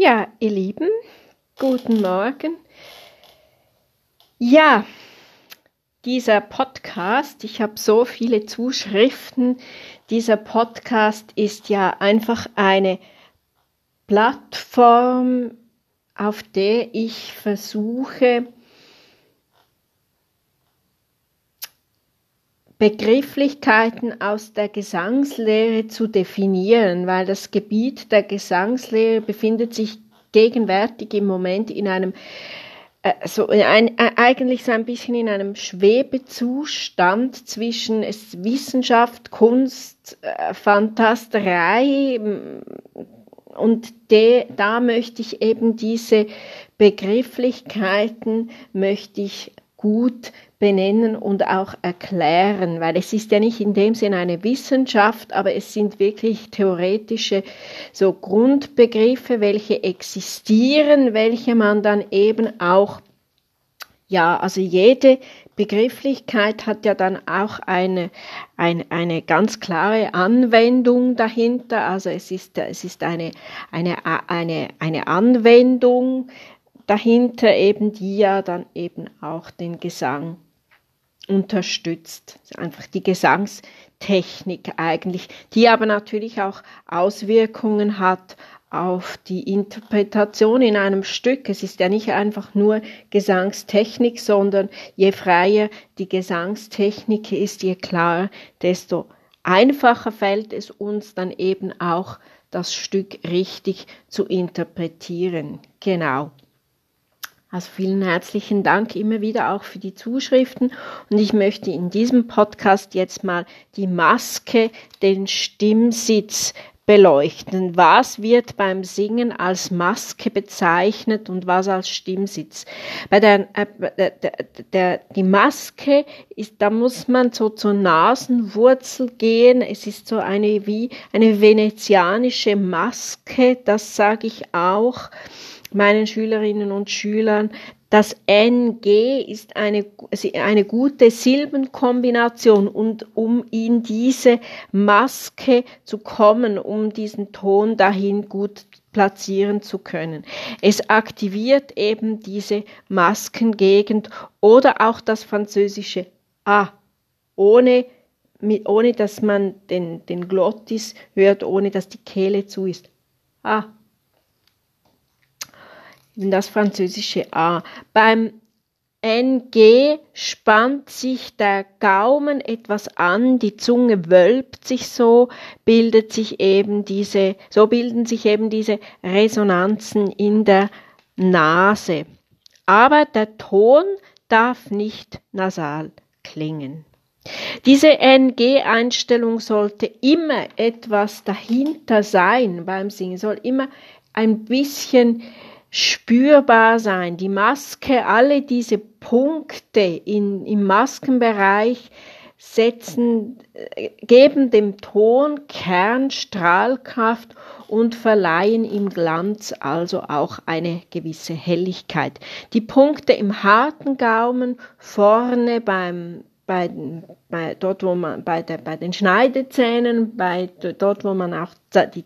Ja, ihr Lieben, guten Morgen. Ja, dieser Podcast, ich habe so viele Zuschriften. Dieser Podcast ist ja einfach eine Plattform, auf der ich versuche, Begrifflichkeiten aus der Gesangslehre zu definieren, weil das Gebiet der Gesangslehre befindet sich gegenwärtig im Moment in einem äh, so ein, äh, eigentlich so ein bisschen in einem Schwebezustand zwischen Wissenschaft, Kunst, äh, Fantasterei und de, da möchte ich eben diese Begrifflichkeiten möchte ich gut benennen und auch erklären, weil es ist ja nicht in dem Sinne eine Wissenschaft, aber es sind wirklich theoretische so Grundbegriffe, welche existieren, welche man dann eben auch ja, also jede Begrifflichkeit hat ja dann auch eine, eine, eine ganz klare Anwendung dahinter. Also es ist, es ist eine, eine, eine, eine Anwendung dahinter eben, die ja dann eben auch den Gesang unterstützt. Einfach die Gesangstechnik eigentlich, die aber natürlich auch Auswirkungen hat auf die Interpretation in einem Stück. Es ist ja nicht einfach nur Gesangstechnik, sondern je freier die Gesangstechnik ist, je klarer, desto einfacher fällt es uns dann eben auch, das Stück richtig zu interpretieren. Genau. Also vielen herzlichen Dank immer wieder auch für die Zuschriften. Und ich möchte in diesem Podcast jetzt mal die Maske, den Stimmsitz beleuchten. Was wird beim Singen als Maske bezeichnet und was als Stimmsitz? Bei der, äh, der, der, die Maske ist, da muss man so zur Nasenwurzel gehen. Es ist so eine wie eine venezianische Maske, das sage ich auch meinen Schülerinnen und Schülern, das NG ist eine, eine gute Silbenkombination und um in diese Maske zu kommen, um diesen Ton dahin gut platzieren zu können. Es aktiviert eben diese Maskengegend oder auch das französische A, ohne, ohne dass man den, den Glottis hört, ohne dass die Kehle zu ist. A das französische A. Beim NG spannt sich der Gaumen etwas an, die Zunge wölbt sich so, bildet sich eben diese, so bilden sich eben diese Resonanzen in der Nase. Aber der Ton darf nicht nasal klingen. Diese NG-Einstellung sollte immer etwas dahinter sein beim Singen, soll immer ein bisschen spürbar sein. Die Maske, alle diese Punkte in, im Maskenbereich setzen, äh, geben dem Ton Kern, Strahlkraft und verleihen ihm Glanz, also auch eine gewisse Helligkeit. Die Punkte im harten Gaumen, vorne beim, bei, bei, dort, wo man, bei, der, bei den Schneidezähnen, bei, dort, wo man auch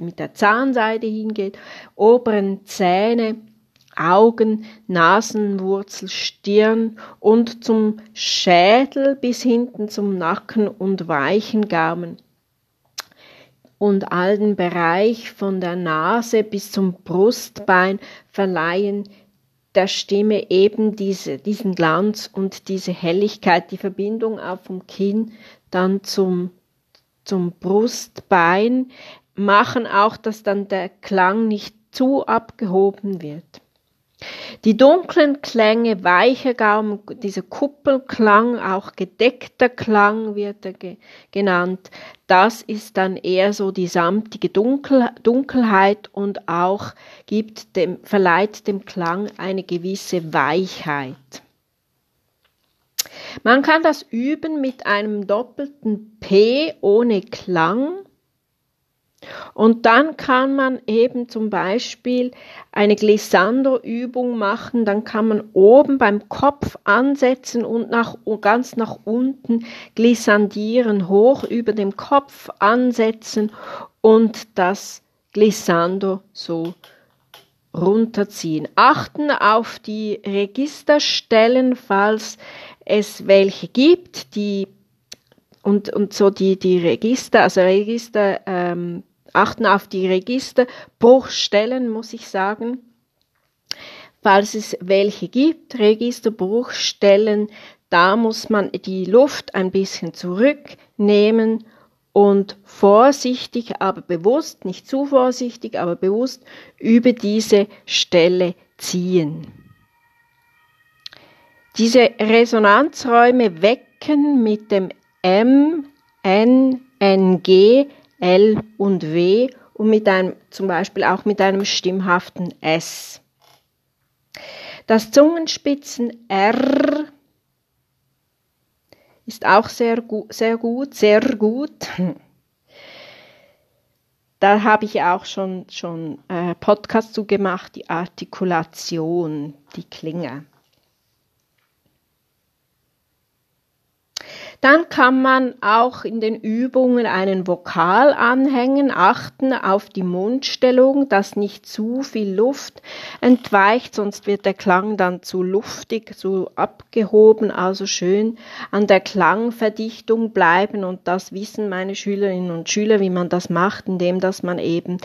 mit der Zahnseide hingeht, oberen Zähne, Augen, Nasenwurzel, Stirn und zum Schädel bis hinten zum Nacken und weichen Gaumen. Und all den Bereich von der Nase bis zum Brustbein verleihen der Stimme eben diese, diesen Glanz und diese Helligkeit, die Verbindung auch vom Kinn dann zum, zum Brustbein, machen auch, dass dann der Klang nicht zu abgehoben wird. Die dunklen Klänge, weicher Gaumen, dieser Kuppelklang, auch gedeckter Klang wird er ge genannt, das ist dann eher so die samtige Dunkel Dunkelheit und auch gibt dem, verleiht dem Klang eine gewisse Weichheit. Man kann das üben mit einem doppelten P ohne Klang und dann kann man eben zum Beispiel eine Glissando-Übung machen, dann kann man oben beim Kopf ansetzen und nach, ganz nach unten glissandieren, hoch über dem Kopf ansetzen und das Glissando so runterziehen. Achten auf die Registerstellen, falls es welche gibt, die und, und so die, die Register, also Register, ähm, achten auf die Registerbruchstellen, muss ich sagen. Falls es welche gibt, Registerbruchstellen, da muss man die Luft ein bisschen zurücknehmen und vorsichtig, aber bewusst, nicht zu vorsichtig, aber bewusst über diese Stelle ziehen. Diese Resonanzräume wecken mit dem M, N, N, G, L und W und mit einem, zum Beispiel auch mit einem stimmhaften S. Das Zungenspitzen R ist auch sehr, gu sehr gut, sehr gut. Da habe ich auch schon, schon äh, Podcast zu gemacht, die Artikulation, die Klinge. Dann kann man auch in den Übungen einen Vokal anhängen, achten auf die Mundstellung, dass nicht zu viel Luft entweicht, sonst wird der Klang dann zu luftig, zu abgehoben, also schön an der Klangverdichtung bleiben und das wissen meine Schülerinnen und Schüler, wie man das macht, indem dass man eben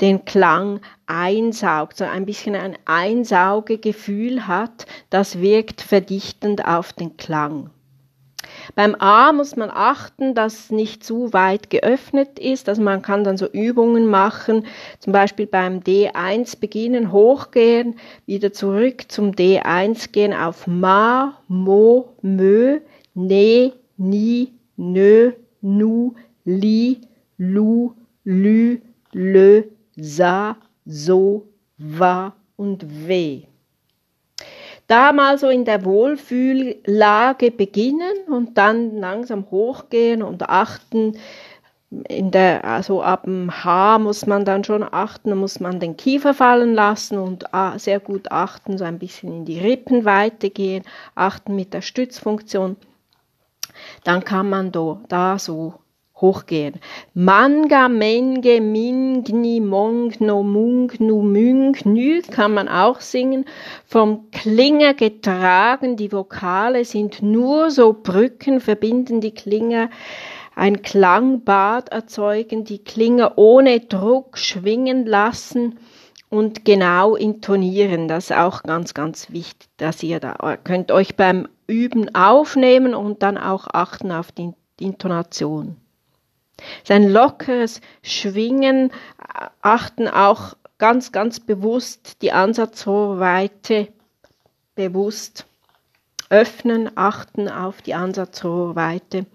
den Klang einsaugt, so ein bisschen ein Einsaugegefühl hat, das wirkt verdichtend auf den Klang. Beim A muss man achten, dass nicht zu weit geöffnet ist. Also man kann dann so Übungen machen, zum Beispiel beim D1 beginnen, hochgehen, wieder zurück zum D1 gehen auf Ma, Mo, Mö, Ne, Ni, Nö, Nu, Li, Lu, Lü, Lö, Sa, So, Wa und We da mal so in der Wohlfühllage beginnen und dann langsam hochgehen und achten, in der, also ab dem H muss man dann schon achten, muss man den Kiefer fallen lassen und ah, sehr gut achten, so ein bisschen in die Rippenweite gehen, achten mit der Stützfunktion. Dann kann man da, da so hochgehen. Manga, Menge, Mingni, Mongno, Mungnu, Müngnü kann man auch singen. Vom Klinger getragen, die Vokale sind nur so Brücken, verbinden die Klinger ein Klangbad erzeugen, die Klinger ohne Druck schwingen lassen und genau intonieren. Das ist auch ganz, ganz wichtig, dass ihr da könnt euch beim Üben aufnehmen und dann auch achten auf die Intonation. Sein lockeres Schwingen achten auch ganz, ganz bewusst die Ansatzrohrweite bewusst öffnen, achten auf die Ansatzrohrweite.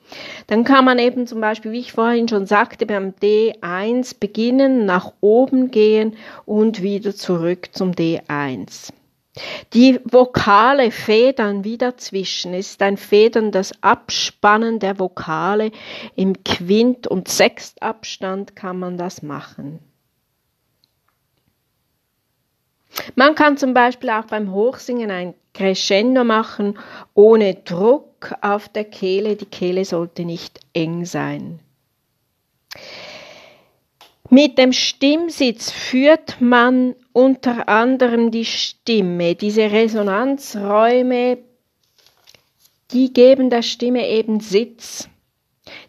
Dann kann man eben zum Beispiel, wie ich vorhin schon sagte, beim D1 beginnen, nach oben gehen und wieder zurück zum D1. Die Vokale federn wieder zwischen. Es ist ein federndes Abspannen der Vokale. Im Quint- und Sechstabstand kann man das machen. Man kann zum Beispiel auch beim Hochsingen ein Crescendo machen, ohne Druck auf der Kehle. Die Kehle sollte nicht eng sein. Mit dem Stimmsitz führt man unter anderem die Stimme. Diese Resonanzräume, die geben der Stimme eben Sitz.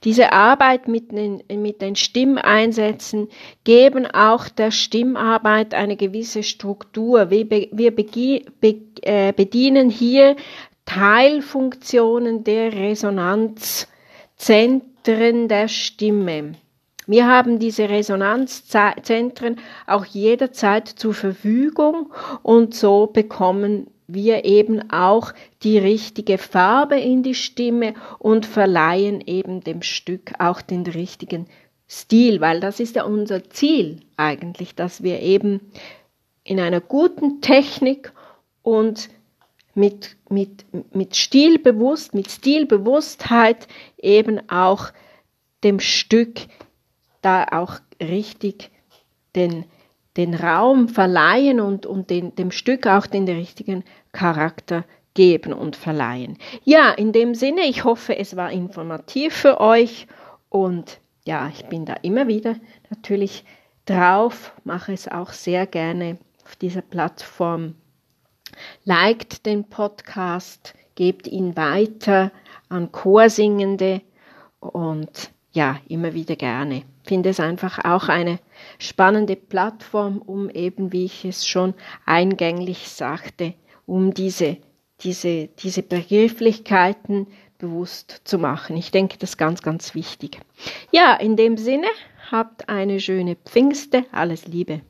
Diese Arbeit mit den, mit den Stimmeinsätzen geben auch der Stimmarbeit eine gewisse Struktur. Wir, wir äh, bedienen hier Teilfunktionen der Resonanzzentren der Stimme. Wir haben diese Resonanzzentren auch jederzeit zur Verfügung und so bekommen wir eben auch die richtige Farbe in die Stimme und verleihen eben dem Stück auch den richtigen Stil, weil das ist ja unser Ziel eigentlich, dass wir eben in einer guten Technik und mit, mit, mit Stilbewusst, mit Stilbewusstheit eben auch dem Stück da auch richtig den, den Raum verleihen und, und den, dem Stück auch den richtigen Charakter geben und verleihen. Ja, in dem Sinne, ich hoffe, es war informativ für euch und ja, ich bin da immer wieder natürlich drauf, mache es auch sehr gerne auf dieser Plattform. Liked den Podcast, gebt ihn weiter an Chorsingende und ja, immer wieder gerne. Finde es einfach auch eine spannende Plattform, um eben, wie ich es schon eingänglich sagte, um diese, diese, diese Begrifflichkeiten bewusst zu machen. Ich denke, das ist ganz, ganz wichtig. Ja, in dem Sinne, habt eine schöne Pfingste. Alles Liebe.